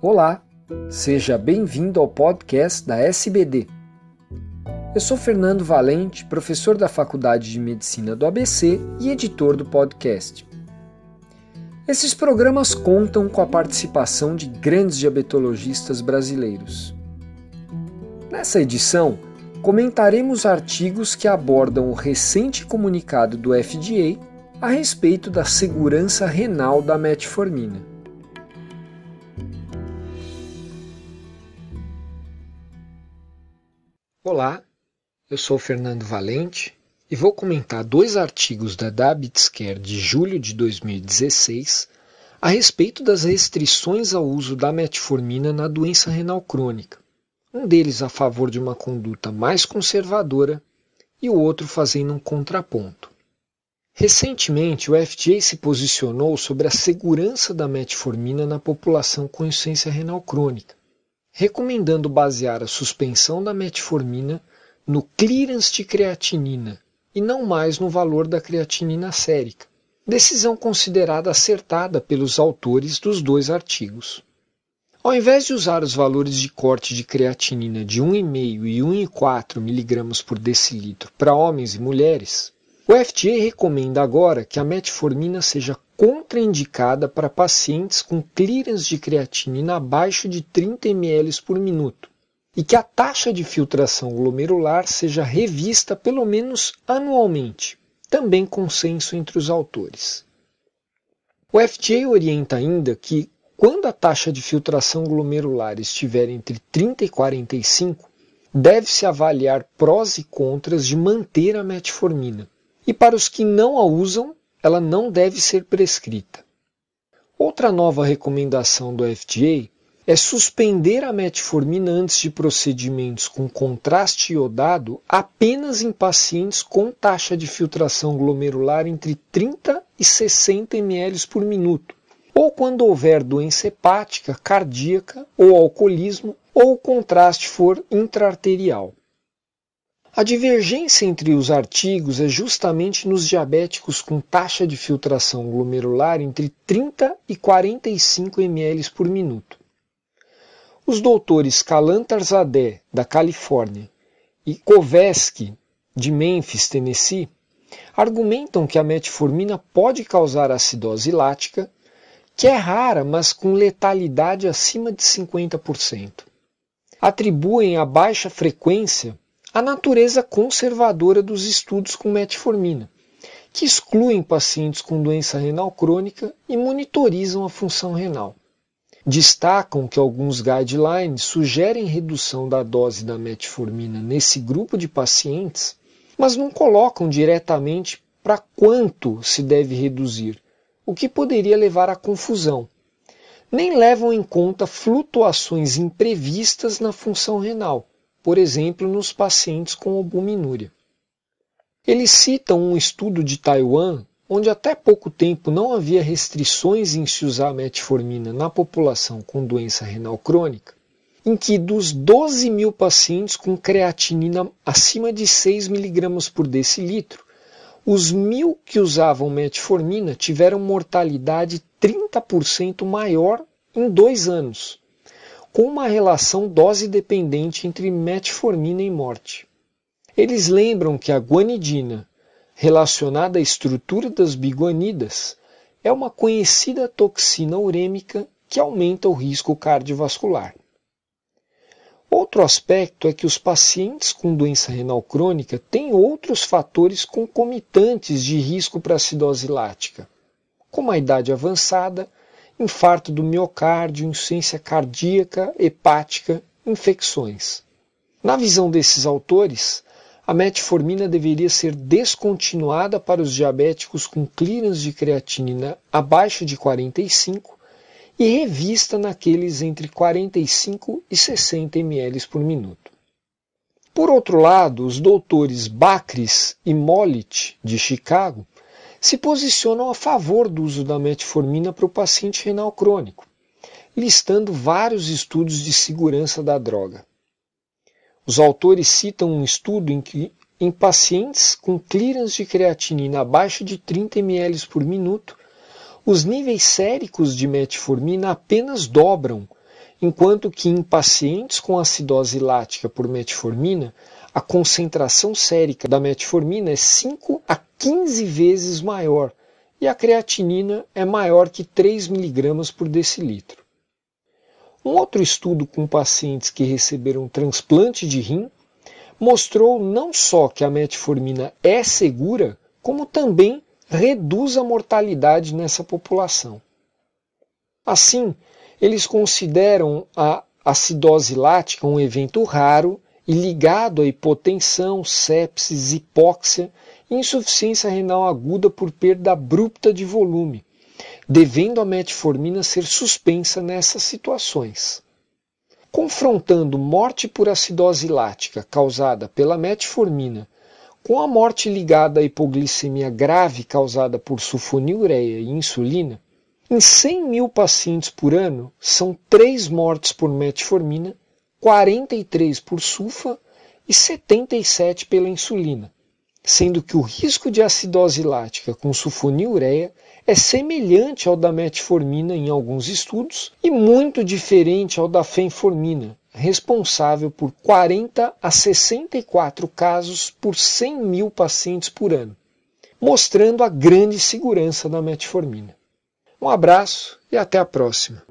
Olá, seja bem-vindo ao podcast da SBD. Eu sou Fernando Valente, professor da Faculdade de Medicina do ABC e editor do podcast. Esses programas contam com a participação de grandes diabetologistas brasileiros. Nessa edição, comentaremos artigos que abordam o recente comunicado do FDA a respeito da segurança renal da metformina. Olá, eu sou Fernando Valente e vou comentar dois artigos da Diabetes Care de julho de 2016 a respeito das restrições ao uso da metformina na doença renal crônica. Um deles a favor de uma conduta mais conservadora e o outro fazendo um contraponto. Recentemente, o FDA se posicionou sobre a segurança da metformina na população com insuficiência renal crônica recomendando basear a suspensão da metformina no clearance de creatinina e não mais no valor da creatinina sérica. Decisão considerada acertada pelos autores dos dois artigos. Ao invés de usar os valores de corte de creatinina de 1,5 e 1,4 mg por decilitro para homens e mulheres, o FDA recomenda agora que a metformina seja contraindicada para pacientes com clearance de creatinina abaixo de 30 ml por minuto e que a taxa de filtração glomerular seja revista pelo menos anualmente, também consenso entre os autores. O FDA orienta ainda que, quando a taxa de filtração glomerular estiver entre 30 e 45, deve-se avaliar prós e contras de manter a metformina e para os que não a usam, ela não deve ser prescrita. Outra nova recomendação do FDA é suspender a metformina antes de procedimentos com contraste iodado apenas em pacientes com taxa de filtração glomerular entre 30 e 60 ml por minuto, ou quando houver doença hepática, cardíaca ou alcoolismo, ou o contraste for intraarterial. A divergência entre os artigos é justamente nos diabéticos com taxa de filtração glomerular entre 30 e 45 ml por minuto. Os doutores Kalantar Zadeh, da Califórnia, e Kovesky, de Memphis, Tennessee, argumentam que a metformina pode causar acidose lática, que é rara, mas com letalidade acima de 50%. Atribuem a baixa frequência a natureza conservadora dos estudos com metformina, que excluem pacientes com doença renal crônica e monitorizam a função renal. Destacam que alguns guidelines sugerem redução da dose da metformina nesse grupo de pacientes, mas não colocam diretamente para quanto se deve reduzir, o que poderia levar à confusão. Nem levam em conta flutuações imprevistas na função renal, por exemplo, nos pacientes com albuminúria. Eles citam um estudo de Taiwan, onde até pouco tempo não havia restrições em se usar metformina na população com doença renal crônica, em que dos 12 mil pacientes com creatinina acima de 6 mg por decilitro, os mil que usavam metformina tiveram mortalidade 30% maior em dois anos, com uma relação dose-dependente entre metformina e morte. Eles lembram que a guanidina, relacionada à estrutura das biguanidas, é uma conhecida toxina urêmica que aumenta o risco cardiovascular. Outro aspecto é que os pacientes com doença renal crônica têm outros fatores concomitantes de risco para acidose lática, como a idade avançada, infarto do miocárdio, insuficiência cardíaca, hepática, infecções. Na visão desses autores, a metformina deveria ser descontinuada para os diabéticos com clearance de creatinina abaixo de 45 e revista naqueles entre 45 e 60 ml por minuto. Por outro lado, os doutores Bakris e Molit, de Chicago, se posicionam a favor do uso da metformina para o paciente renal crônico, listando vários estudos de segurança da droga. Os autores citam um estudo em que, em pacientes com clearance de creatinina abaixo de 30 ml por minuto, os níveis séricos de metformina apenas dobram enquanto que em pacientes com acidose lática por metformina, a concentração sérica da metformina é 5 a 15 vezes maior e a creatinina é maior que 3 mg por decilitro. Um outro estudo com pacientes que receberam transplante de rim mostrou não só que a metformina é segura, como também reduz a mortalidade nessa população. Assim, eles consideram a acidose lática um evento raro e ligado à hipotensão, sepsis, hipóxia insuficiência renal aguda por perda abrupta de volume, devendo a metformina ser suspensa nessas situações. Confrontando morte por acidose lática causada pela metformina com a morte ligada à hipoglicemia grave causada por sulfonilureia e insulina, em 100 mil pacientes por ano, são 3 mortes por metformina, 43 por sulfa e 77 pela insulina, sendo que o risco de acidose lática com sulfonilureia é semelhante ao da metformina em alguns estudos e muito diferente ao da fenformina, responsável por 40 a 64 casos por 100 mil pacientes por ano, mostrando a grande segurança da metformina. Um abraço e até a próxima.